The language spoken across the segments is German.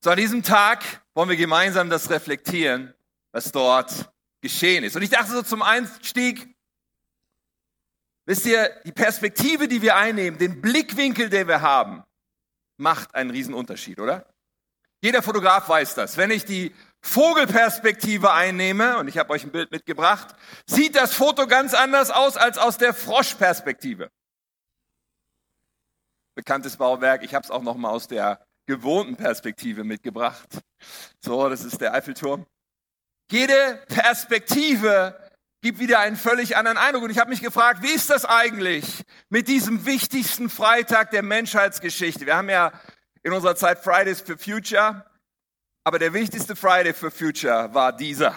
So an diesem Tag wollen wir gemeinsam das reflektieren, was dort geschehen ist. Und ich dachte so zum Einstieg, wisst ihr, die Perspektive, die wir einnehmen, den Blickwinkel, den wir haben, macht einen riesen Unterschied, oder? Jeder Fotograf weiß das. Wenn ich die Vogelperspektive einnehme, und ich habe euch ein Bild mitgebracht, sieht das Foto ganz anders aus als aus der Froschperspektive. Bekanntes Bauwerk, ich habe es auch noch mal aus der gewohnten Perspektive mitgebracht. So, das ist der Eiffelturm. Jede Perspektive gibt wieder einen völlig anderen Eindruck. Und ich habe mich gefragt, wie ist das eigentlich mit diesem wichtigsten Freitag der Menschheitsgeschichte? Wir haben ja in unserer Zeit Fridays for Future, aber der wichtigste Friday for Future war dieser,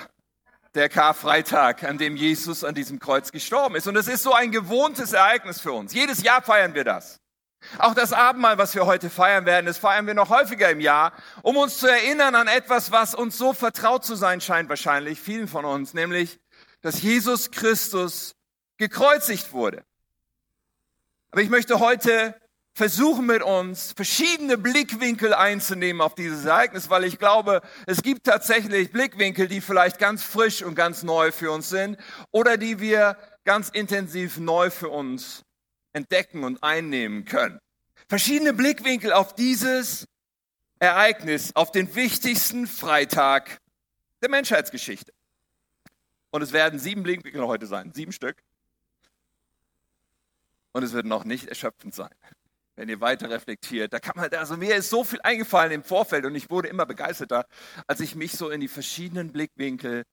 der Karfreitag, an dem Jesus an diesem Kreuz gestorben ist. Und es ist so ein gewohntes Ereignis für uns. Jedes Jahr feiern wir das. Auch das Abendmahl, was wir heute feiern werden, das feiern wir noch häufiger im Jahr, um uns zu erinnern an etwas, was uns so vertraut zu sein scheint, wahrscheinlich vielen von uns, nämlich, dass Jesus Christus gekreuzigt wurde. Aber ich möchte heute versuchen mit uns verschiedene Blickwinkel einzunehmen auf dieses Ereignis, weil ich glaube, es gibt tatsächlich Blickwinkel, die vielleicht ganz frisch und ganz neu für uns sind oder die wir ganz intensiv neu für uns entdecken und einnehmen können. Verschiedene Blickwinkel auf dieses Ereignis, auf den wichtigsten Freitag der Menschheitsgeschichte. Und es werden sieben Blickwinkel heute sein, sieben Stück. Und es wird noch nicht erschöpfend sein, wenn ihr weiter reflektiert. Da kann man, also mir ist so viel eingefallen im Vorfeld und ich wurde immer begeisterter, als ich mich so in die verschiedenen Blickwinkel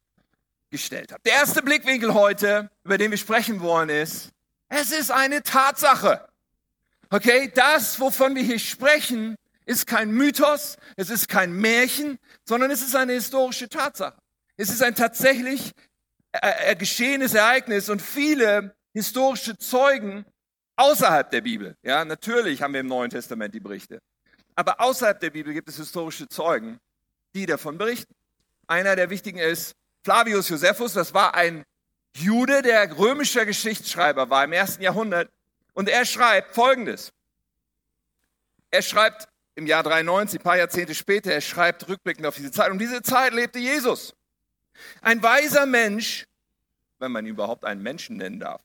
gestellt habe. Der erste Blickwinkel heute, über den wir sprechen wollen, ist, es ist eine Tatsache. Okay, das, wovon wir hier sprechen, ist kein Mythos, es ist kein Märchen, sondern es ist eine historische Tatsache. Es ist ein tatsächlich äh, äh, geschehenes Ereignis und viele historische Zeugen außerhalb der Bibel. Ja, natürlich haben wir im Neuen Testament die Berichte. Aber außerhalb der Bibel gibt es historische Zeugen, die davon berichten. Einer der wichtigen ist Flavius Josephus, das war ein Jude, der römischer Geschichtsschreiber war im ersten Jahrhundert. Und er schreibt Folgendes. Er schreibt im Jahr 93, ein paar Jahrzehnte später, er schreibt rückblickend auf diese Zeit. Und diese Zeit lebte Jesus. Ein weiser Mensch, wenn man ihn überhaupt einen Menschen nennen darf.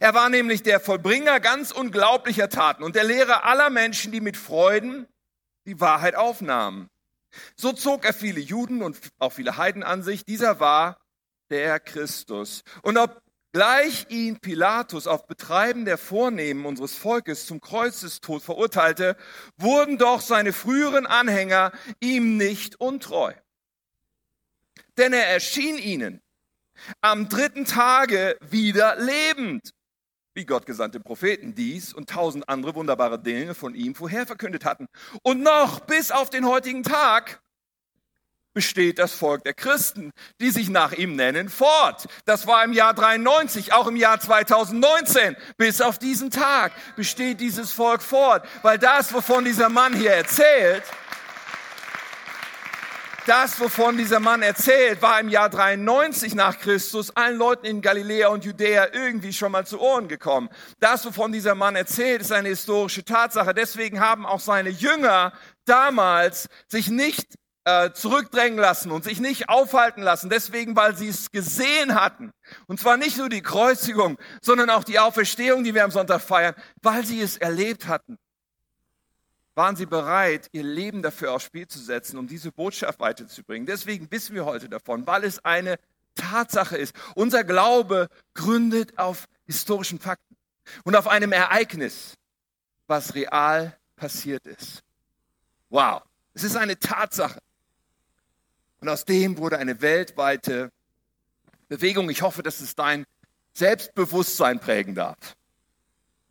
Er war nämlich der Vollbringer ganz unglaublicher Taten und der Lehrer aller Menschen, die mit Freuden die Wahrheit aufnahmen. So zog er viele Juden und auch viele Heiden an sich. Dieser war der Christus. Und obgleich ihn Pilatus auf Betreiben der Vornehmen unseres Volkes zum Kreuzestod verurteilte, wurden doch seine früheren Anhänger ihm nicht untreu. Denn er erschien ihnen am dritten Tage wieder lebend, wie Gott gesandte Propheten dies und tausend andere wunderbare Dinge von ihm vorher verkündet hatten. Und noch bis auf den heutigen Tag besteht das Volk der Christen, die sich nach ihm nennen, fort. Das war im Jahr 93, auch im Jahr 2019. Bis auf diesen Tag besteht dieses Volk fort, weil das, wovon dieser Mann hier erzählt, das, wovon dieser Mann erzählt, war im Jahr 93 nach Christus allen Leuten in Galiläa und Judäa irgendwie schon mal zu Ohren gekommen. Das, wovon dieser Mann erzählt, ist eine historische Tatsache. Deswegen haben auch seine Jünger damals sich nicht äh, zurückdrängen lassen und sich nicht aufhalten lassen, deswegen, weil sie es gesehen hatten. Und zwar nicht nur die Kreuzigung, sondern auch die Auferstehung, die wir am Sonntag feiern, weil sie es erlebt hatten. Waren sie bereit, ihr Leben dafür aufs Spiel zu setzen, um diese Botschaft weiterzubringen? Deswegen wissen wir heute davon, weil es eine Tatsache ist. Unser Glaube gründet auf historischen Fakten und auf einem Ereignis, was real passiert ist. Wow, es ist eine Tatsache. Und aus dem wurde eine weltweite Bewegung. Ich hoffe, dass es dein Selbstbewusstsein prägen darf.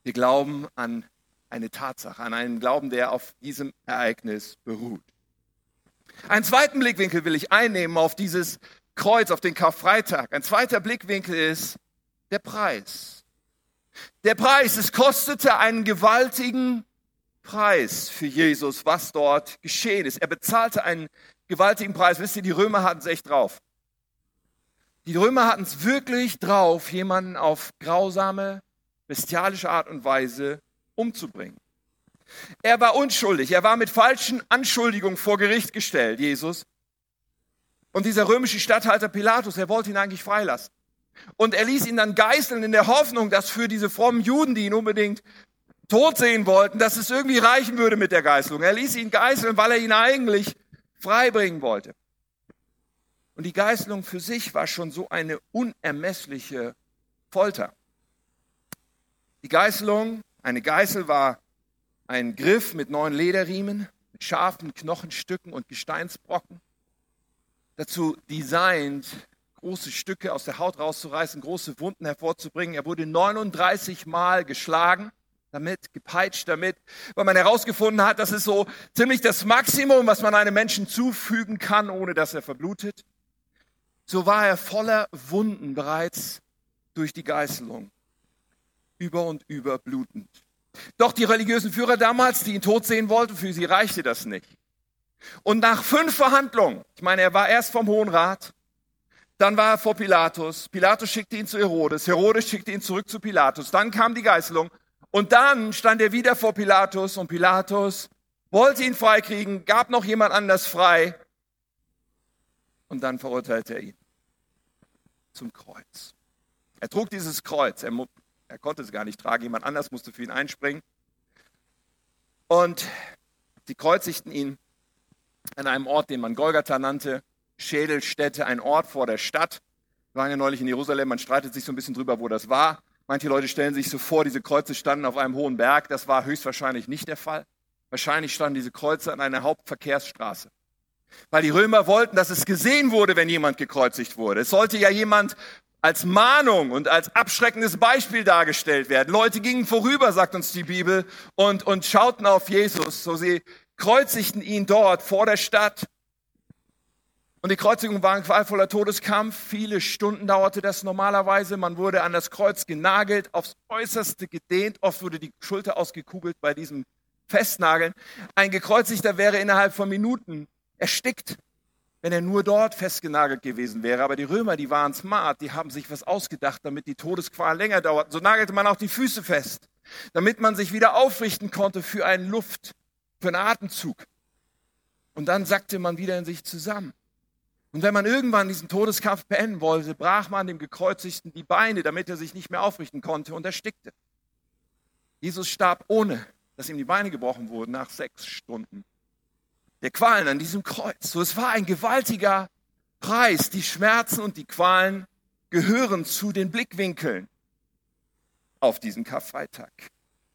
Wir glauben an eine Tatsache, an einen Glauben, der auf diesem Ereignis beruht. Einen zweiten Blickwinkel will ich einnehmen auf dieses Kreuz, auf den Karfreitag. Ein zweiter Blickwinkel ist der Preis. Der Preis, es kostete einen gewaltigen Preis für Jesus, was dort geschehen ist. Er bezahlte einen gewaltigen Preis. Wisst ihr, die Römer hatten es echt drauf. Die Römer hatten es wirklich drauf, jemanden auf grausame, bestialische Art und Weise umzubringen. Er war unschuldig. Er war mit falschen Anschuldigungen vor Gericht gestellt, Jesus. Und dieser römische Statthalter Pilatus, er wollte ihn eigentlich freilassen. Und er ließ ihn dann geißeln in der Hoffnung, dass für diese frommen Juden, die ihn unbedingt tot sehen wollten, dass es irgendwie reichen würde mit der Geißelung. Er ließ ihn geißeln, weil er ihn eigentlich freibringen wollte. Und die Geißelung für sich war schon so eine unermessliche Folter. Die Geißelung, eine Geißel war ein Griff mit neun Lederriemen, mit scharfen Knochenstücken und Gesteinsbrocken. Dazu designt, große Stücke aus der Haut rauszureißen, große Wunden hervorzubringen. Er wurde 39 Mal geschlagen damit, gepeitscht damit, weil man herausgefunden hat, das ist so ziemlich das Maximum, was man einem Menschen zufügen kann, ohne dass er verblutet. So war er voller Wunden bereits durch die Geißelung, über und über blutend. Doch die religiösen Führer damals, die ihn tot sehen wollten, für sie reichte das nicht. Und nach fünf Verhandlungen, ich meine, er war erst vom Hohen Rat, dann war er vor Pilatus, Pilatus schickte ihn zu Herodes, Herodes schickte ihn zurück zu Pilatus, dann kam die Geißelung und dann stand er wieder vor Pilatus und Pilatus wollte ihn freikriegen, gab noch jemand anders frei und dann verurteilte er ihn zum Kreuz. Er trug dieses Kreuz, er, er konnte es gar nicht tragen, jemand anders musste für ihn einspringen. Und sie kreuzigten ihn an einem Ort, den man Golgatha nannte, Schädelstätte, ein Ort vor der Stadt. Wir waren ja neulich in Jerusalem, man streitet sich so ein bisschen drüber, wo das war. Manche Leute stellen sich so vor, diese Kreuze standen auf einem hohen Berg. Das war höchstwahrscheinlich nicht der Fall. Wahrscheinlich standen diese Kreuze an einer Hauptverkehrsstraße. Weil die Römer wollten, dass es gesehen wurde, wenn jemand gekreuzigt wurde. Es sollte ja jemand als Mahnung und als abschreckendes Beispiel dargestellt werden. Leute gingen vorüber, sagt uns die Bibel, und, und schauten auf Jesus. So sie kreuzigten ihn dort vor der Stadt. Und die Kreuzigung war ein qualvoller Todeskampf. Viele Stunden dauerte das normalerweise. Man wurde an das Kreuz genagelt, aufs Äußerste gedehnt. Oft wurde die Schulter ausgekugelt bei diesem Festnageln. Ein Gekreuzigter wäre innerhalb von Minuten erstickt, wenn er nur dort festgenagelt gewesen wäre. Aber die Römer, die waren smart, die haben sich was ausgedacht, damit die Todesqual länger dauert. So nagelte man auch die Füße fest, damit man sich wieder aufrichten konnte für einen Luft, für einen Atemzug. Und dann sackte man wieder in sich zusammen. Und wenn man irgendwann diesen Todeskampf beenden wollte, brach man dem Gekreuzigten die Beine, damit er sich nicht mehr aufrichten konnte und erstickte. Jesus starb ohne, dass ihm die Beine gebrochen wurden, nach sechs Stunden der Qualen an diesem Kreuz. So, es war ein gewaltiger Preis. Die Schmerzen und die Qualen gehören zu den Blickwinkeln auf diesen Karfreitag.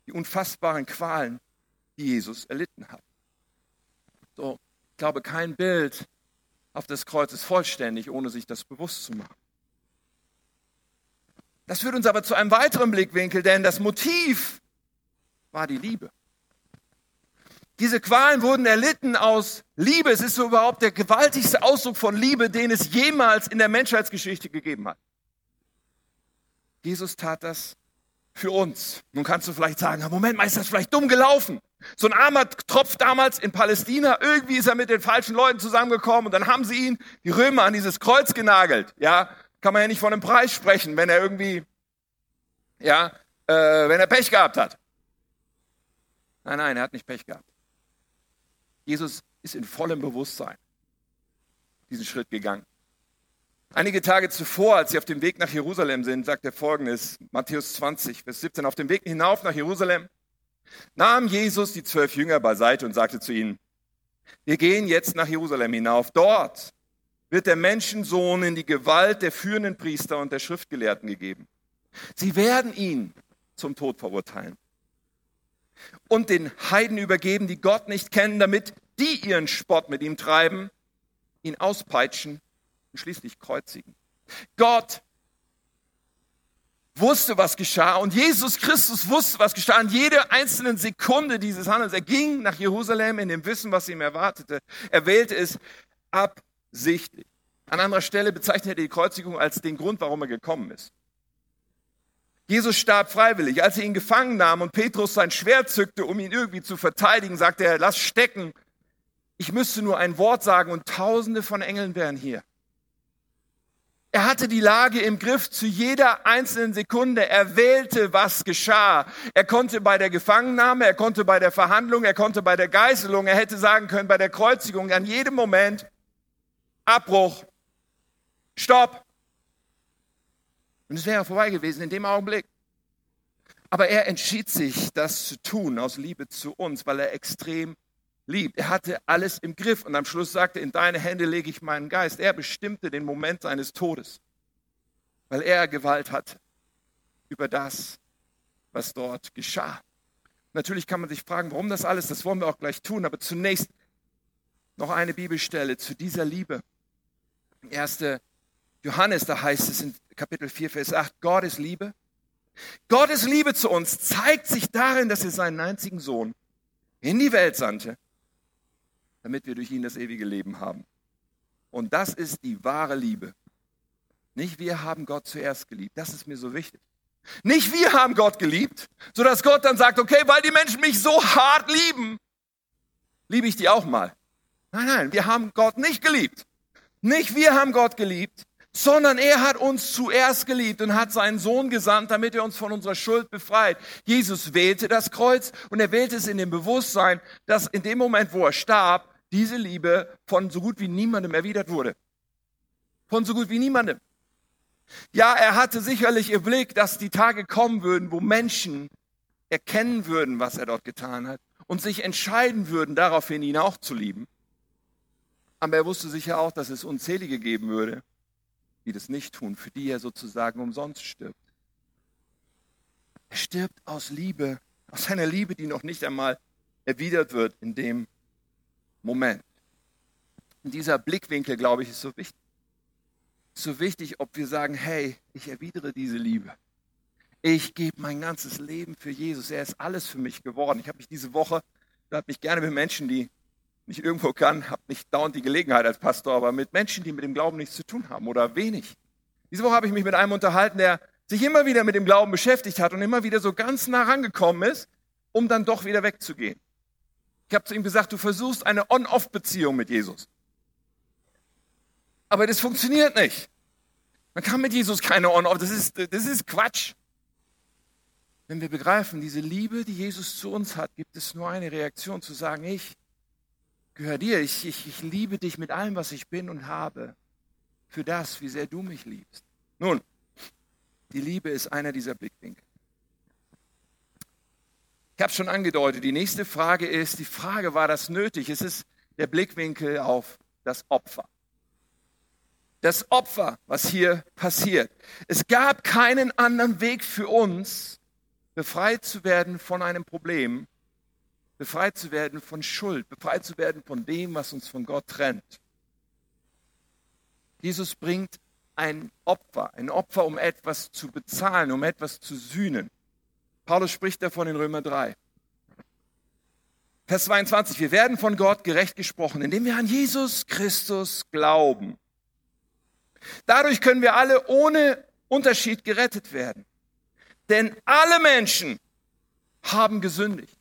Die unfassbaren Qualen, die Jesus erlitten hat. So, ich glaube, kein Bild auf das Kreuz vollständig, ohne sich das bewusst zu machen. Das führt uns aber zu einem weiteren Blickwinkel, denn das Motiv war die Liebe. Diese Qualen wurden erlitten aus Liebe. Es ist so überhaupt der gewaltigste Ausdruck von Liebe, den es jemals in der Menschheitsgeschichte gegeben hat. Jesus tat das für uns. Nun kannst du vielleicht sagen, Moment mal, ist das vielleicht dumm gelaufen? So ein armer Tropf damals in Palästina, irgendwie ist er mit den falschen Leuten zusammengekommen und dann haben sie ihn, die Römer, an dieses Kreuz genagelt. Ja, kann man ja nicht von einem Preis sprechen, wenn er irgendwie, ja, äh, wenn er Pech gehabt hat. Nein, nein, er hat nicht Pech gehabt. Jesus ist in vollem Bewusstsein diesen Schritt gegangen. Einige Tage zuvor, als sie auf dem Weg nach Jerusalem sind, sagt er folgendes, Matthäus 20, Vers 17, auf dem Weg hinauf nach Jerusalem nahm Jesus die zwölf Jünger beiseite und sagte zu ihnen, wir gehen jetzt nach Jerusalem hinauf. Dort wird der Menschensohn in die Gewalt der führenden Priester und der Schriftgelehrten gegeben. Sie werden ihn zum Tod verurteilen und den Heiden übergeben, die Gott nicht kennen, damit die ihren Spott mit ihm treiben, ihn auspeitschen und schließlich kreuzigen. Gott wusste, was geschah und Jesus Christus wusste, was geschah. In jeder einzelnen Sekunde dieses Handels. Er ging nach Jerusalem in dem Wissen, was ihm erwartete. Er wählte es absichtlich. An anderer Stelle bezeichnet er die Kreuzigung als den Grund, warum er gekommen ist. Jesus starb freiwillig. Als sie ihn gefangen nahmen und Petrus sein Schwert zückte, um ihn irgendwie zu verteidigen, sagte er, lass stecken. Ich müsste nur ein Wort sagen und tausende von Engeln wären hier. Er hatte die Lage im Griff zu jeder einzelnen Sekunde. Er wählte, was geschah. Er konnte bei der Gefangennahme, er konnte bei der Verhandlung, er konnte bei der Geißelung, er hätte sagen können, bei der Kreuzigung, an jedem Moment, Abbruch, Stopp. Und es wäre vorbei gewesen in dem Augenblick. Aber er entschied sich, das zu tun aus Liebe zu uns, weil er extrem liebt. Er hatte alles im Griff und am Schluss sagte, in deine Hände lege ich meinen Geist. Er bestimmte den Moment seines Todes, weil er Gewalt hatte über das, was dort geschah. Natürlich kann man sich fragen, warum das alles, das wollen wir auch gleich tun, aber zunächst noch eine Bibelstelle zu dieser Liebe. 1. Johannes, da heißt es in Kapitel 4, Vers 8, Gott ist Liebe. Gottes Liebe zu uns zeigt sich darin, dass er seinen einzigen Sohn in die Welt sandte, damit wir durch ihn das ewige Leben haben. Und das ist die wahre Liebe. Nicht wir haben Gott zuerst geliebt. Das ist mir so wichtig. Nicht wir haben Gott geliebt, sodass Gott dann sagt, okay, weil die Menschen mich so hart lieben, liebe ich die auch mal. Nein, nein, wir haben Gott nicht geliebt. Nicht wir haben Gott geliebt, sondern er hat uns zuerst geliebt und hat seinen Sohn gesandt, damit er uns von unserer Schuld befreit. Jesus wählte das Kreuz und er wählte es in dem Bewusstsein, dass in dem Moment, wo er starb, diese Liebe von so gut wie niemandem erwidert wurde. Von so gut wie niemandem. Ja, er hatte sicherlich im Blick, dass die Tage kommen würden, wo Menschen erkennen würden, was er dort getan hat und sich entscheiden würden, daraufhin ihn auch zu lieben. Aber er wusste sicher auch, dass es unzählige geben würde, die das nicht tun, für die er sozusagen umsonst stirbt. Er stirbt aus Liebe, aus einer Liebe, die noch nicht einmal erwidert wird in dem Moment. Und dieser Blickwinkel, glaube ich, ist so wichtig. So wichtig, ob wir sagen, hey, ich erwidere diese Liebe. Ich gebe mein ganzes Leben für Jesus. Er ist alles für mich geworden. Ich habe mich diese Woche, da habe mich gerne mit Menschen, die nicht irgendwo kann, habe nicht dauernd die Gelegenheit als Pastor, aber mit Menschen, die mit dem Glauben nichts zu tun haben oder wenig. Diese Woche habe ich mich mit einem unterhalten, der sich immer wieder mit dem Glauben beschäftigt hat und immer wieder so ganz nah rangekommen ist, um dann doch wieder wegzugehen. Ich habe zu ihm gesagt, du versuchst eine On-Off-Beziehung mit Jesus. Aber das funktioniert nicht. Man kann mit Jesus keine On-Off, das ist, das ist Quatsch. Wenn wir begreifen, diese Liebe, die Jesus zu uns hat, gibt es nur eine Reaktion zu sagen, ich gehöre dir, ich, ich, ich liebe dich mit allem, was ich bin und habe, für das, wie sehr du mich liebst. Nun, die Liebe ist einer dieser Blickwinkel. Ich habe schon angedeutet, die nächste Frage ist, die Frage, war das nötig? Es ist der Blickwinkel auf das Opfer. Das Opfer, was hier passiert. Es gab keinen anderen Weg für uns, befreit zu werden von einem Problem, befreit zu werden von Schuld, befreit zu werden von dem, was uns von Gott trennt. Jesus bringt ein Opfer, ein Opfer, um etwas zu bezahlen, um etwas zu sühnen. Paulus spricht davon in Römer 3. Vers 22, wir werden von Gott gerecht gesprochen, indem wir an Jesus Christus glauben. Dadurch können wir alle ohne Unterschied gerettet werden. Denn alle Menschen haben gesündigt.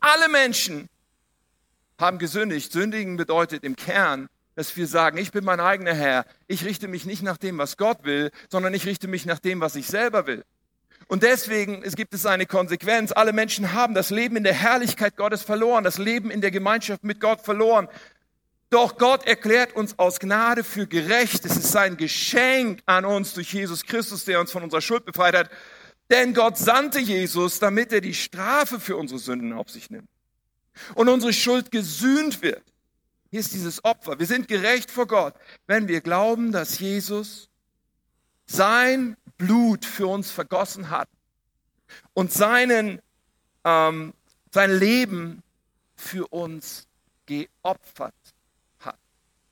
Alle Menschen haben gesündigt. Sündigen bedeutet im Kern, dass wir sagen, ich bin mein eigener Herr. Ich richte mich nicht nach dem, was Gott will, sondern ich richte mich nach dem, was ich selber will. Und deswegen es gibt es eine Konsequenz. Alle Menschen haben das Leben in der Herrlichkeit Gottes verloren, das Leben in der Gemeinschaft mit Gott verloren. Doch Gott erklärt uns aus Gnade für gerecht. Es ist sein Geschenk an uns durch Jesus Christus, der uns von unserer Schuld befreit hat. Denn Gott sandte Jesus, damit er die Strafe für unsere Sünden auf sich nimmt. Und unsere Schuld gesühnt wird. Hier ist dieses Opfer. Wir sind gerecht vor Gott, wenn wir glauben, dass Jesus sein Blut für uns vergossen hat und seinen, ähm, sein Leben für uns geopfert hat.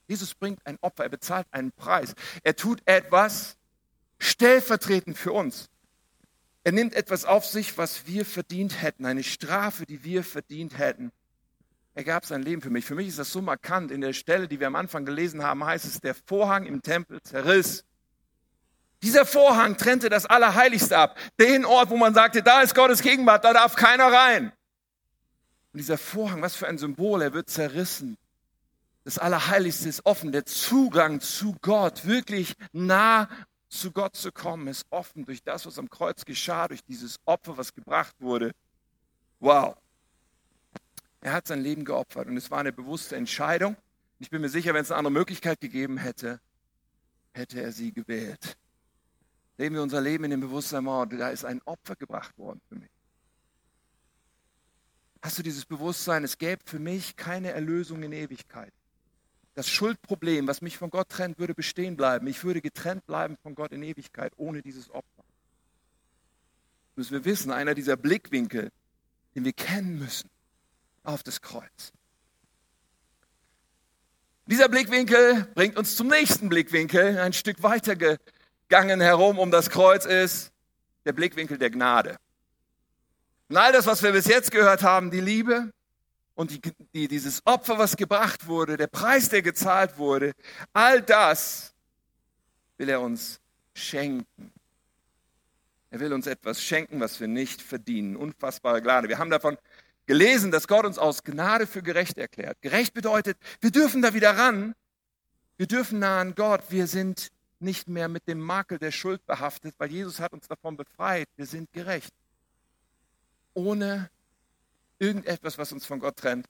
Jesus bringt ein Opfer, er bezahlt einen Preis. Er tut etwas stellvertretend für uns. Er nimmt etwas auf sich, was wir verdient hätten, eine Strafe, die wir verdient hätten. Er gab sein Leben für mich. Für mich ist das so markant. In der Stelle, die wir am Anfang gelesen haben, heißt es, der Vorhang im Tempel zerriss. Dieser Vorhang trennte das Allerheiligste ab. Den Ort, wo man sagte, da ist Gottes Gegenwart, da darf keiner rein. Und dieser Vorhang, was für ein Symbol, er wird zerrissen. Das Allerheiligste ist offen. Der Zugang zu Gott, wirklich nah zu Gott zu kommen, ist offen durch das, was am Kreuz geschah, durch dieses Opfer, was gebracht wurde. Wow. Er hat sein Leben geopfert und es war eine bewusste Entscheidung. Ich bin mir sicher, wenn es eine andere Möglichkeit gegeben hätte, hätte er sie gewählt. Leben wir unser Leben in dem Bewusstsein, oh, da ist ein Opfer gebracht worden für mich. Hast du dieses Bewusstsein, es gäbe für mich keine Erlösung in Ewigkeit das Schuldproblem, was mich von Gott trennt, würde bestehen bleiben. Ich würde getrennt bleiben von Gott in Ewigkeit ohne dieses Opfer. Müssen wir wissen, einer dieser Blickwinkel, den wir kennen müssen, auf das Kreuz. Dieser Blickwinkel bringt uns zum nächsten Blickwinkel, ein Stück weiter gegangen herum um das Kreuz ist der Blickwinkel der Gnade. Und all das, was wir bis jetzt gehört haben, die Liebe, und die, die, dieses Opfer, was gebracht wurde, der Preis, der gezahlt wurde, all das will er uns schenken. Er will uns etwas schenken, was wir nicht verdienen. Unfassbare Gnade. Wir haben davon gelesen, dass Gott uns aus Gnade für gerecht erklärt. Gerecht bedeutet, wir dürfen da wieder ran. Wir dürfen nah an Gott. Wir sind nicht mehr mit dem Makel der Schuld behaftet, weil Jesus hat uns davon befreit. Wir sind gerecht. Ohne irgendetwas, was uns von Gott trennt.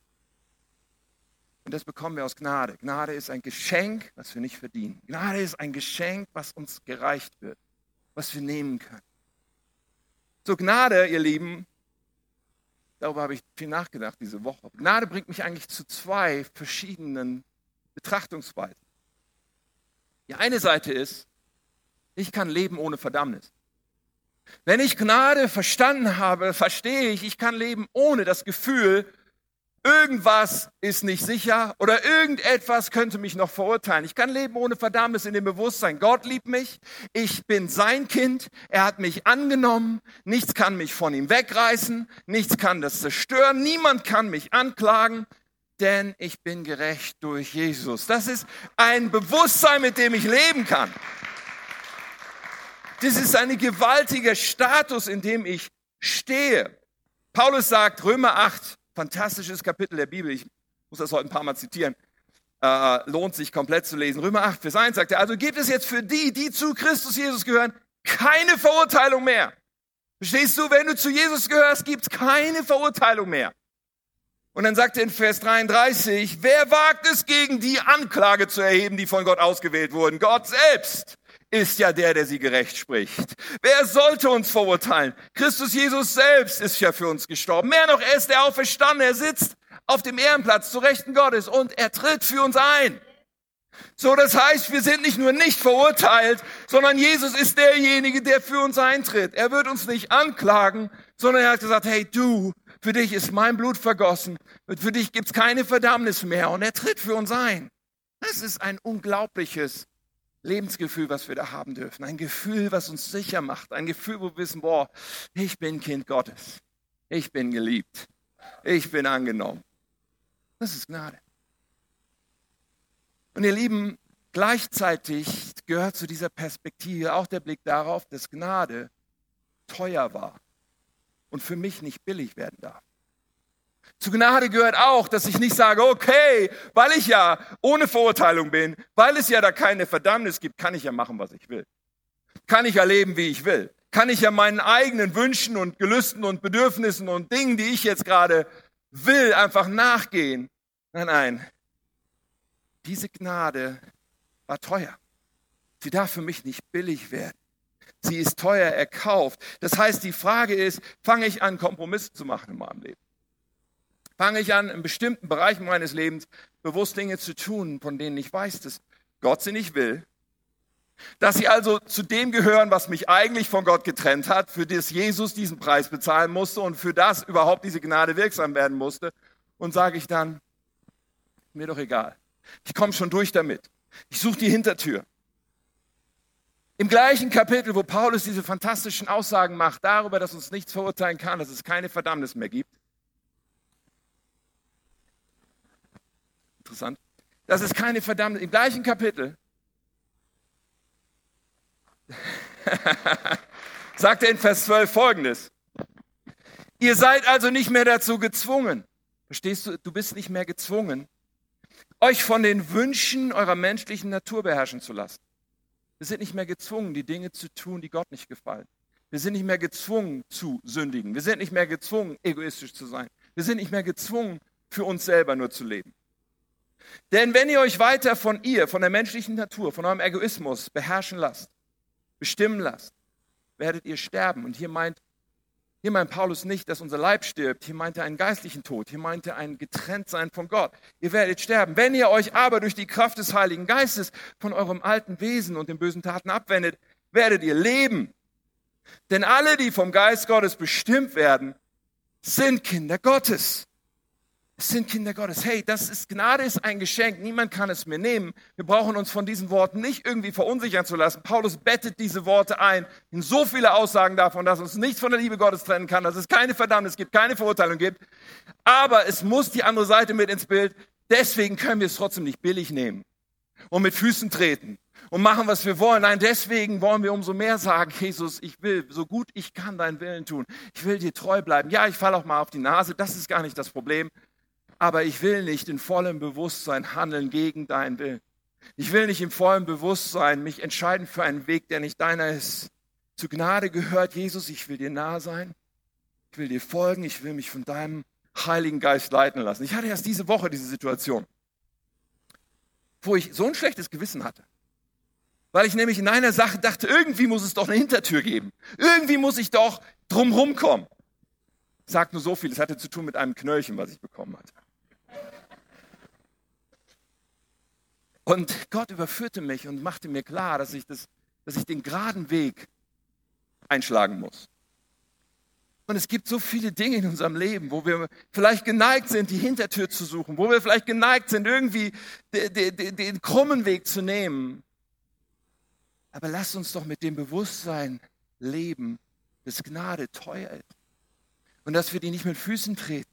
Und das bekommen wir aus Gnade. Gnade ist ein Geschenk, was wir nicht verdienen. Gnade ist ein Geschenk, was uns gereicht wird, was wir nehmen können. So Gnade, ihr Lieben, darüber habe ich viel nachgedacht diese Woche. Gnade bringt mich eigentlich zu zwei verschiedenen Betrachtungsweisen. Die eine Seite ist, ich kann leben ohne Verdammnis. Wenn ich Gnade verstanden habe, verstehe ich, ich kann leben ohne das Gefühl, irgendwas ist nicht sicher oder irgendetwas könnte mich noch verurteilen. Ich kann leben ohne Verdammnis in dem Bewusstsein, Gott liebt mich, ich bin sein Kind, er hat mich angenommen, nichts kann mich von ihm wegreißen, nichts kann das zerstören, niemand kann mich anklagen, denn ich bin gerecht durch Jesus. Das ist ein Bewusstsein, mit dem ich leben kann. Das ist ein gewaltiger Status, in dem ich stehe. Paulus sagt, Römer 8, fantastisches Kapitel der Bibel, ich muss das heute ein paar Mal zitieren, äh, lohnt sich komplett zu lesen. Römer 8, Vers 1 sagt er, also gibt es jetzt für die, die zu Christus Jesus gehören, keine Verurteilung mehr. Verstehst du, wenn du zu Jesus gehörst, gibt es keine Verurteilung mehr. Und dann sagt er in Vers 33, wer wagt es gegen die Anklage zu erheben, die von Gott ausgewählt wurden? Gott selbst ist ja der, der sie gerecht spricht. Wer sollte uns verurteilen? Christus Jesus selbst ist ja für uns gestorben. Mehr noch, er ist der Auferstandene. Er sitzt auf dem Ehrenplatz zu Rechten Gottes und er tritt für uns ein. So, das heißt, wir sind nicht nur nicht verurteilt, sondern Jesus ist derjenige, der für uns eintritt. Er wird uns nicht anklagen, sondern er hat gesagt, hey du, für dich ist mein Blut vergossen, für dich gibt's keine Verdammnis mehr und er tritt für uns ein. Das ist ein unglaubliches Lebensgefühl, was wir da haben dürfen. Ein Gefühl, was uns sicher macht. Ein Gefühl, wo wir wissen, boah, ich bin Kind Gottes. Ich bin geliebt. Ich bin angenommen. Das ist Gnade. Und ihr Lieben, gleichzeitig gehört zu dieser Perspektive auch der Blick darauf, dass Gnade teuer war und für mich nicht billig werden darf. Zu Gnade gehört auch, dass ich nicht sage, okay, weil ich ja ohne Verurteilung bin, weil es ja da keine Verdammnis gibt, kann ich ja machen, was ich will. Kann ich ja leben, wie ich will. Kann ich ja meinen eigenen Wünschen und Gelüsten und Bedürfnissen und Dingen, die ich jetzt gerade will, einfach nachgehen. Nein, nein. Diese Gnade war teuer. Sie darf für mich nicht billig werden. Sie ist teuer erkauft. Das heißt, die Frage ist, fange ich an, Kompromisse zu machen in meinem Leben? fange ich an, in bestimmten Bereichen meines Lebens bewusst Dinge zu tun, von denen ich weiß, dass Gott sie nicht will. Dass sie also zu dem gehören, was mich eigentlich von Gott getrennt hat, für das Jesus diesen Preis bezahlen musste und für das überhaupt diese Gnade wirksam werden musste. Und sage ich dann, mir doch egal. Ich komme schon durch damit. Ich suche die Hintertür. Im gleichen Kapitel, wo Paulus diese fantastischen Aussagen macht darüber, dass uns nichts verurteilen kann, dass es keine Verdammnis mehr gibt. Interessant. Dass es keine Verdammnis, im gleichen Kapitel sagt er in Vers 12 folgendes. Ihr seid also nicht mehr dazu gezwungen. Verstehst du? Du bist nicht mehr gezwungen, euch von den Wünschen eurer menschlichen Natur beherrschen zu lassen. Wir sind nicht mehr gezwungen, die Dinge zu tun, die Gott nicht gefallen. Wir sind nicht mehr gezwungen zu sündigen. Wir sind nicht mehr gezwungen, egoistisch zu sein. Wir sind nicht mehr gezwungen, für uns selber nur zu leben. Denn wenn ihr euch weiter von ihr, von der menschlichen Natur, von eurem Egoismus beherrschen lasst, bestimmen lasst, werdet ihr sterben. Und hier meint, hier meint Paulus nicht, dass unser Leib stirbt. Hier meint er einen geistlichen Tod. Hier meint er ein Getrenntsein von Gott. Ihr werdet sterben. Wenn ihr euch aber durch die Kraft des Heiligen Geistes von eurem alten Wesen und den bösen Taten abwendet, werdet ihr leben. Denn alle, die vom Geist Gottes bestimmt werden, sind Kinder Gottes. Sind Kinder Gottes. Hey, das ist Gnade, ist ein Geschenk. Niemand kann es mir nehmen. Wir brauchen uns von diesen Worten nicht irgendwie verunsichern zu lassen. Paulus bettet diese Worte ein in so viele Aussagen davon, dass uns nichts von der Liebe Gottes trennen kann, dass es keine Verdammnis gibt, keine Verurteilung gibt. Aber es muss die andere Seite mit ins Bild. Deswegen können wir es trotzdem nicht billig nehmen und mit Füßen treten und machen, was wir wollen. Nein, deswegen wollen wir umso mehr sagen, Jesus, ich will so gut ich kann deinen Willen tun. Ich will dir treu bleiben. Ja, ich falle auch mal auf die Nase. Das ist gar nicht das Problem aber ich will nicht in vollem Bewusstsein handeln gegen deinen Willen. Ich will nicht im vollen Bewusstsein mich entscheiden für einen Weg, der nicht deiner ist. Zu Gnade gehört, Jesus, ich will dir nahe sein. Ich will dir folgen. Ich will mich von deinem Heiligen Geist leiten lassen. Ich hatte erst diese Woche diese Situation, wo ich so ein schlechtes Gewissen hatte. Weil ich nämlich in einer Sache dachte, irgendwie muss es doch eine Hintertür geben. Irgendwie muss ich doch drumherum kommen. Sagt nur so viel, es hatte zu tun mit einem Knöllchen, was ich bekommen hatte. Und Gott überführte mich und machte mir klar, dass ich, das, dass ich den geraden Weg einschlagen muss. Und es gibt so viele Dinge in unserem Leben, wo wir vielleicht geneigt sind, die Hintertür zu suchen, wo wir vielleicht geneigt sind, irgendwie den, den, den krummen Weg zu nehmen. Aber lass uns doch mit dem Bewusstsein leben, dass Gnade teuer ist und dass wir die nicht mit Füßen treten.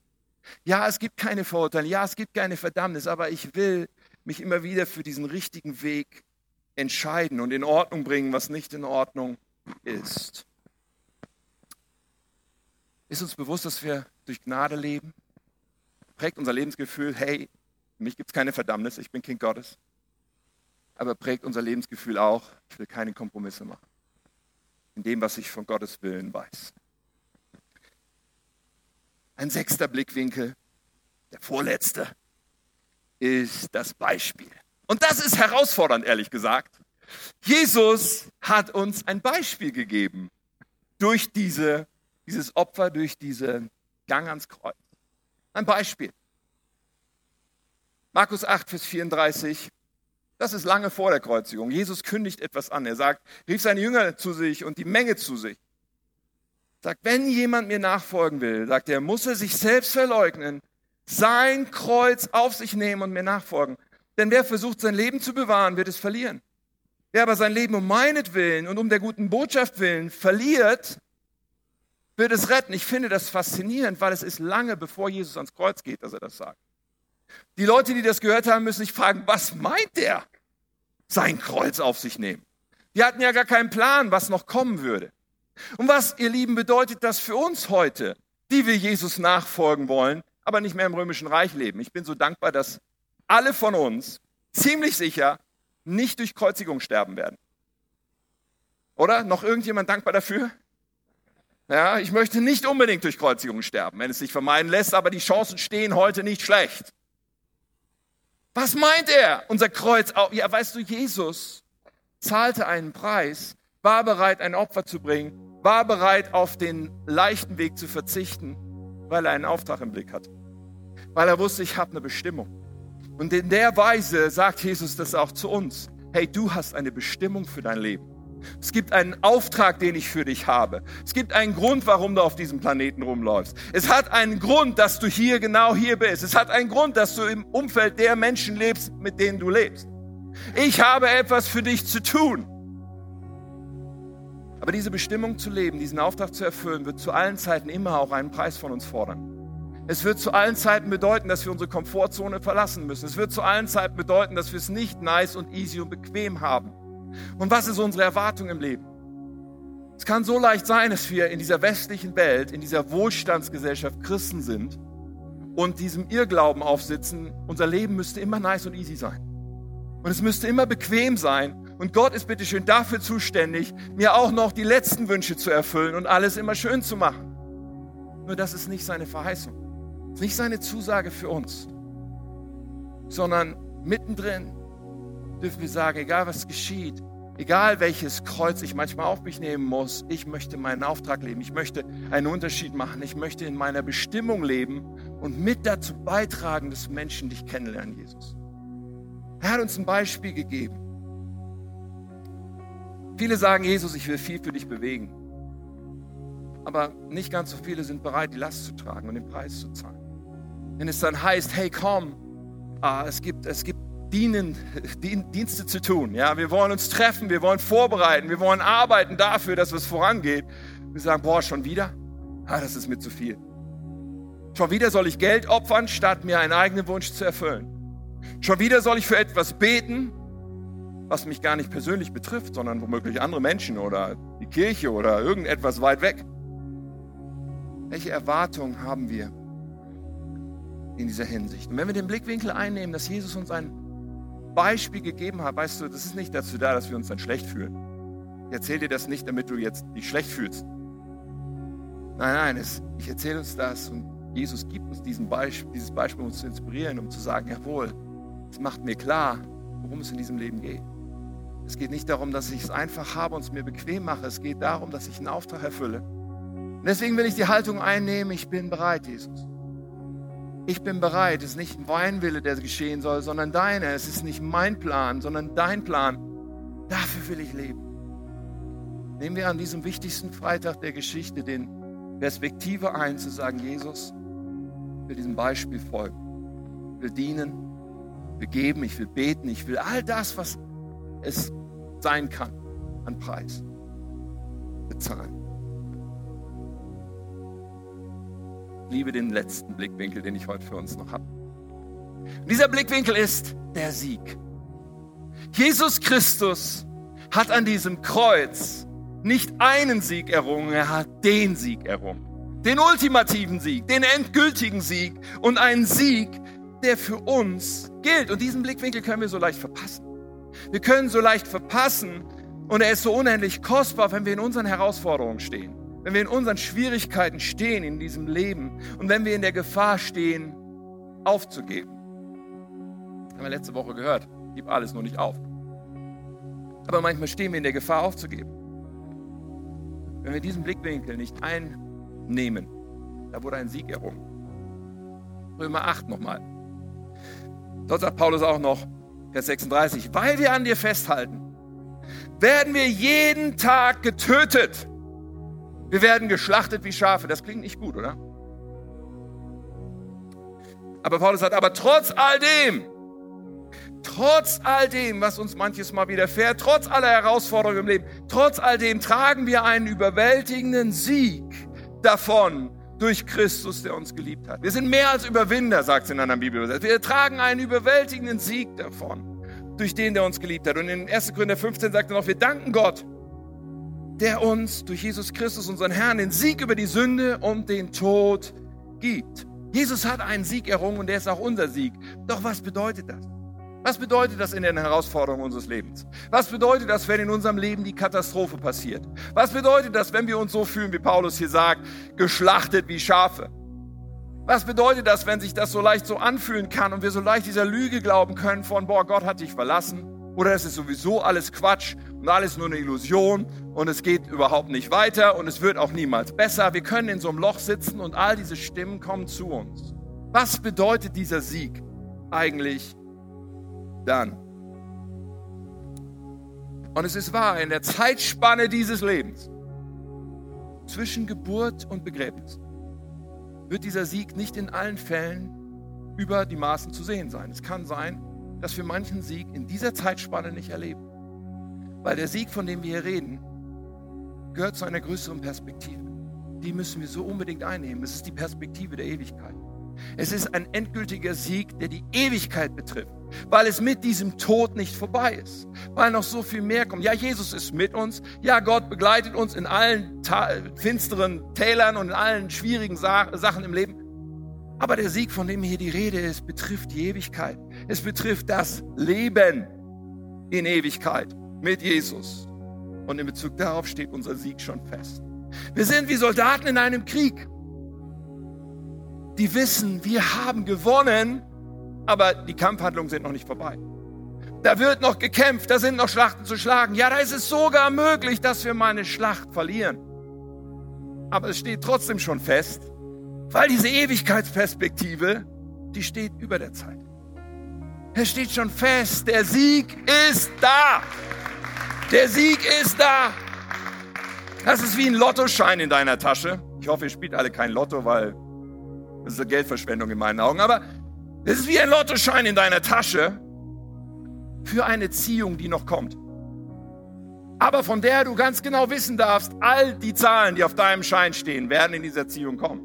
Ja, es gibt keine Vorurteile, ja, es gibt keine Verdammnis, aber ich will mich immer wieder für diesen richtigen Weg entscheiden und in Ordnung bringen, was nicht in Ordnung ist. Ist uns bewusst, dass wir durch Gnade leben? Prägt unser Lebensgefühl, hey, für mich gibt es keine Verdammnis, ich bin Kind Gottes. Aber prägt unser Lebensgefühl auch, ich will keine Kompromisse machen. In dem, was ich von Gottes Willen weiß. Ein sechster Blickwinkel, der vorletzte ist das Beispiel. Und das ist herausfordernd, ehrlich gesagt. Jesus hat uns ein Beispiel gegeben durch diese, dieses Opfer, durch diesen Gang ans Kreuz. Ein Beispiel. Markus 8, Vers 34. Das ist lange vor der Kreuzigung. Jesus kündigt etwas an. Er sagt, rief seine Jünger zu sich und die Menge zu sich. Sagt, wenn jemand mir nachfolgen will, sagt er, muss er sich selbst verleugnen, sein Kreuz auf sich nehmen und mir nachfolgen. Denn wer versucht, sein Leben zu bewahren, wird es verlieren. Wer aber sein Leben um meinetwillen und um der guten Botschaft willen verliert, wird es retten. Ich finde das faszinierend, weil es ist lange bevor Jesus ans Kreuz geht, dass er das sagt. Die Leute, die das gehört haben, müssen sich fragen, was meint der? Sein Kreuz auf sich nehmen. Die hatten ja gar keinen Plan, was noch kommen würde. Und was, ihr Lieben, bedeutet das für uns heute, die wir Jesus nachfolgen wollen, aber nicht mehr im römischen Reich leben. Ich bin so dankbar, dass alle von uns ziemlich sicher nicht durch Kreuzigung sterben werden. Oder? Noch irgendjemand dankbar dafür? Ja, ich möchte nicht unbedingt durch Kreuzigung sterben, wenn es sich vermeiden lässt, aber die Chancen stehen heute nicht schlecht. Was meint er? Unser Kreuz, ja, weißt du, Jesus zahlte einen Preis, war bereit, ein Opfer zu bringen, war bereit, auf den leichten Weg zu verzichten, weil er einen Auftrag im Blick hatte weil er wusste, ich habe eine Bestimmung. Und in der Weise sagt Jesus das auch zu uns. Hey, du hast eine Bestimmung für dein Leben. Es gibt einen Auftrag, den ich für dich habe. Es gibt einen Grund, warum du auf diesem Planeten rumläufst. Es hat einen Grund, dass du hier genau hier bist. Es hat einen Grund, dass du im Umfeld der Menschen lebst, mit denen du lebst. Ich habe etwas für dich zu tun. Aber diese Bestimmung zu leben, diesen Auftrag zu erfüllen, wird zu allen Zeiten immer auch einen Preis von uns fordern. Es wird zu allen Zeiten bedeuten, dass wir unsere Komfortzone verlassen müssen. Es wird zu allen Zeiten bedeuten, dass wir es nicht nice und easy und bequem haben. Und was ist unsere Erwartung im Leben? Es kann so leicht sein, dass wir in dieser westlichen Welt, in dieser Wohlstandsgesellschaft Christen sind und diesem Irrglauben aufsitzen, unser Leben müsste immer nice und easy sein. Und es müsste immer bequem sein. Und Gott ist bitte schön dafür zuständig, mir auch noch die letzten Wünsche zu erfüllen und alles immer schön zu machen. Nur das ist nicht seine Verheißung. Nicht seine Zusage für uns. Sondern mittendrin dürfen wir sagen, egal was geschieht, egal welches Kreuz ich manchmal auf mich nehmen muss, ich möchte meinen Auftrag leben. Ich möchte einen Unterschied machen. Ich möchte in meiner Bestimmung leben und mit dazu beitragen, dass Menschen dich kennenlernen, Jesus. Er hat uns ein Beispiel gegeben. Viele sagen, Jesus, ich will viel für dich bewegen. Aber nicht ganz so viele sind bereit, die Last zu tragen und den Preis zu zahlen. Wenn es dann heißt, hey komm, ah, es, gibt, es gibt Dienen, Dienste zu tun. Ja, wir wollen uns treffen, wir wollen vorbereiten, wir wollen arbeiten dafür, dass es vorangeht. Wir sagen, boah, schon wieder? Ah, das ist mir zu viel. Schon wieder soll ich Geld opfern, statt mir einen eigenen Wunsch zu erfüllen. Schon wieder soll ich für etwas beten, was mich gar nicht persönlich betrifft, sondern womöglich andere Menschen oder die Kirche oder irgendetwas weit weg. Welche Erwartungen haben wir in dieser Hinsicht? Und wenn wir den Blickwinkel einnehmen, dass Jesus uns ein Beispiel gegeben hat, weißt du, das ist nicht dazu da, dass wir uns dann schlecht fühlen. Ich erzähle dir das nicht, damit du jetzt dich schlecht fühlst. Nein, nein, es, ich erzähle uns das und Jesus gibt uns diesen Beispiel, dieses Beispiel, um uns zu inspirieren, um zu sagen, jawohl, es macht mir klar, worum es in diesem Leben geht. Es geht nicht darum, dass ich es einfach habe und es mir bequem mache. Es geht darum, dass ich einen Auftrag erfülle. Und deswegen will ich die Haltung einnehmen, ich bin bereit, Jesus. Ich bin bereit. Es ist nicht mein Wille, der geschehen soll, sondern deiner. Es ist nicht mein Plan, sondern dein Plan. Dafür will ich leben. Nehmen wir an diesem wichtigsten Freitag der Geschichte den Perspektive ein, zu sagen, Jesus, ich will diesem Beispiel folgen. Ich will dienen, ich will geben, ich will beten, ich will all das, was es sein kann, an Preis bezahlen. Liebe den letzten Blickwinkel, den ich heute für uns noch habe. dieser Blickwinkel ist der Sieg. Jesus Christus hat an diesem Kreuz nicht einen Sieg errungen, er hat den Sieg errungen. Den ultimativen Sieg, den endgültigen Sieg und einen Sieg, der für uns gilt. Und diesen Blickwinkel können wir so leicht verpassen. Wir können so leicht verpassen und er ist so unendlich kostbar, wenn wir in unseren Herausforderungen stehen, wenn wir in unseren Schwierigkeiten stehen in diesem Leben und wenn wir in der Gefahr stehen, aufzugeben. Haben wir letzte Woche gehört, gib alles nur nicht auf. Aber manchmal stehen wir in der Gefahr aufzugeben. Wenn wir diesen Blickwinkel nicht einnehmen, da wurde ein Sieg errungen. Römer 8 nochmal. Dort sagt Paulus auch noch, Vers 36, weil wir an dir festhalten, werden wir jeden Tag getötet. Wir werden geschlachtet wie Schafe. Das klingt nicht gut, oder? Aber Paulus sagt, aber trotz all dem, trotz all dem, was uns manches Mal widerfährt, trotz aller Herausforderungen im Leben, trotz all dem tragen wir einen überwältigenden Sieg davon, durch Christus, der uns geliebt hat. Wir sind mehr als Überwinder, sagt es in einer Bibel. Wir tragen einen überwältigenden Sieg davon, durch den, der uns geliebt hat. Und in 1. Korinther 15 sagt er noch, wir danken Gott, der uns durch Jesus Christus, unseren Herrn, den Sieg über die Sünde und den Tod gibt. Jesus hat einen Sieg errungen und der ist auch unser Sieg. Doch was bedeutet das? Was bedeutet das in den Herausforderungen unseres Lebens? Was bedeutet das, wenn in unserem Leben die Katastrophe passiert? Was bedeutet das, wenn wir uns so fühlen, wie Paulus hier sagt, geschlachtet wie Schafe? Was bedeutet das, wenn sich das so leicht so anfühlen kann und wir so leicht dieser Lüge glauben können von, boah, Gott hat dich verlassen? Oder es ist sowieso alles Quatsch und alles nur eine Illusion und es geht überhaupt nicht weiter und es wird auch niemals besser. Wir können in so einem Loch sitzen und all diese Stimmen kommen zu uns. Was bedeutet dieser Sieg eigentlich dann. Und es ist wahr, in der Zeitspanne dieses Lebens, zwischen Geburt und Begräbnis, wird dieser Sieg nicht in allen Fällen über die Maßen zu sehen sein. Es kann sein, dass wir manchen Sieg in dieser Zeitspanne nicht erleben. Weil der Sieg, von dem wir hier reden, gehört zu einer größeren Perspektive. Die müssen wir so unbedingt einnehmen. Es ist die Perspektive der Ewigkeit. Es ist ein endgültiger Sieg, der die Ewigkeit betrifft, weil es mit diesem Tod nicht vorbei ist, weil noch so viel mehr kommt. Ja, Jesus ist mit uns. Ja, Gott begleitet uns in allen finsteren Tälern und in allen schwierigen Sa Sachen im Leben. Aber der Sieg, von dem hier die Rede ist, betrifft die Ewigkeit. Es betrifft das Leben in Ewigkeit mit Jesus. Und in Bezug darauf steht unser Sieg schon fest. Wir sind wie Soldaten in einem Krieg die wissen, wir haben gewonnen, aber die Kampfhandlungen sind noch nicht vorbei. Da wird noch gekämpft, da sind noch Schlachten zu schlagen. Ja, da ist es sogar möglich, dass wir mal eine Schlacht verlieren. Aber es steht trotzdem schon fest, weil diese Ewigkeitsperspektive, die steht über der Zeit. Es steht schon fest, der Sieg ist da. Der Sieg ist da. Das ist wie ein Lottoschein in deiner Tasche. Ich hoffe, ihr spielt alle kein Lotto, weil das ist eine Geldverschwendung in meinen Augen. Aber es ist wie ein Lottoschein in deiner Tasche für eine Ziehung, die noch kommt. Aber von der du ganz genau wissen darfst, all die Zahlen, die auf deinem Schein stehen, werden in dieser Ziehung kommen.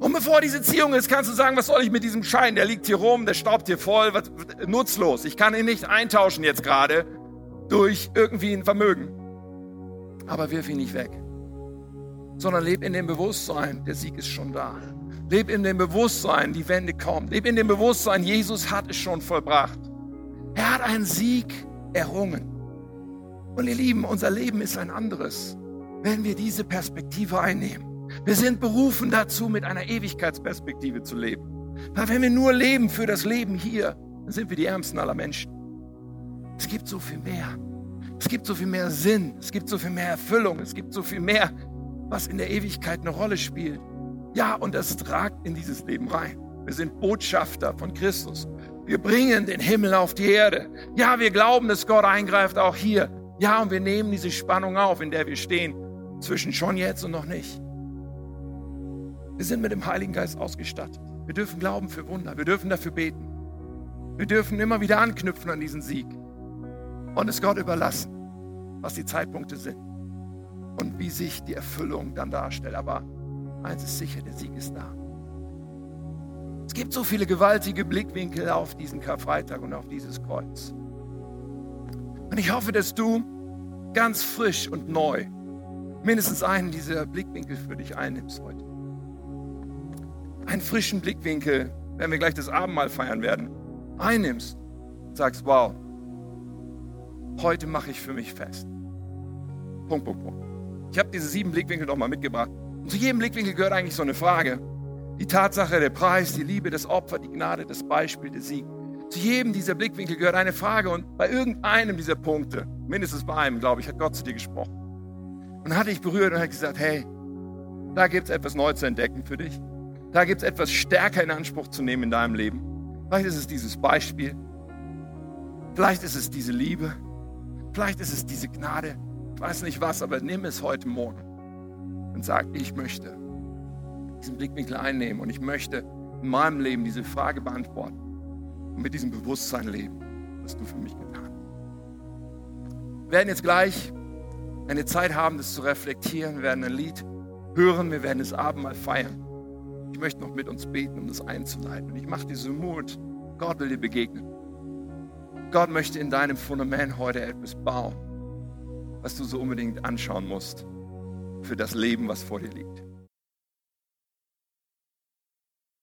Und bevor diese Ziehung ist, kannst du sagen, was soll ich mit diesem Schein? Der liegt hier rum, der staubt hier voll, was, nutzlos. Ich kann ihn nicht eintauschen jetzt gerade durch irgendwie ein Vermögen. Aber wirf ihn nicht weg, sondern leb in dem Bewusstsein, der Sieg ist schon da. Leb in dem Bewusstsein, die Wende kommt. Leb in dem Bewusstsein, Jesus hat es schon vollbracht. Er hat einen Sieg errungen. Und ihr Lieben, unser Leben ist ein anderes, wenn wir diese Perspektive einnehmen. Wir sind berufen dazu, mit einer Ewigkeitsperspektive zu leben. Weil wenn wir nur leben für das Leben hier, dann sind wir die Ärmsten aller Menschen. Es gibt so viel mehr. Es gibt so viel mehr Sinn. Es gibt so viel mehr Erfüllung. Es gibt so viel mehr, was in der Ewigkeit eine Rolle spielt. Ja, und das tragt in dieses Leben rein. Wir sind Botschafter von Christus. Wir bringen den Himmel auf die Erde. Ja, wir glauben, dass Gott eingreift auch hier. Ja, und wir nehmen diese Spannung auf, in der wir stehen, zwischen schon jetzt und noch nicht. Wir sind mit dem Heiligen Geist ausgestattet. Wir dürfen glauben für Wunder. Wir dürfen dafür beten. Wir dürfen immer wieder anknüpfen an diesen Sieg und es Gott überlassen, was die Zeitpunkte sind und wie sich die Erfüllung dann darstellt. Aber Eins ist sicher, der Sieg ist da. Es gibt so viele gewaltige Blickwinkel auf diesen Karfreitag und auf dieses Kreuz. Und ich hoffe, dass du ganz frisch und neu mindestens einen dieser Blickwinkel für dich einnimmst heute. Einen frischen Blickwinkel, wenn wir gleich das Abendmahl feiern werden, einnimmst. Sagst, wow, heute mache ich für mich fest. Punkt, Punkt, Punkt. Ich habe diese sieben Blickwinkel nochmal mitgebracht. Und zu jedem Blickwinkel gehört eigentlich so eine Frage. Die Tatsache, der Preis, die Liebe, das Opfer, die Gnade, das Beispiel, der Sieg. Zu jedem dieser Blickwinkel gehört eine Frage und bei irgendeinem dieser Punkte, mindestens bei einem, glaube ich, hat Gott zu dir gesprochen. Und hat dich berührt und hat gesagt, hey, da gibt es etwas neu zu entdecken für dich. Da gibt es etwas stärker in Anspruch zu nehmen in deinem Leben. Vielleicht ist es dieses Beispiel. Vielleicht ist es diese Liebe. Vielleicht ist es diese Gnade. Ich weiß nicht was, aber nimm es heute Morgen und sagt, ich möchte diesen Blickwinkel einnehmen und ich möchte in meinem Leben diese Frage beantworten und mit diesem Bewusstsein leben, was du für mich getan hast. Wir werden jetzt gleich eine Zeit haben, das zu reflektieren. Wir werden ein Lied hören, wir werden das Abendmahl feiern. Ich möchte noch mit uns beten, um das einzuleiten. Und ich mache diesen Mut, Gott will dir begegnen. Gott möchte in deinem Fundament heute etwas bauen, was du so unbedingt anschauen musst für das Leben, was vor dir liegt.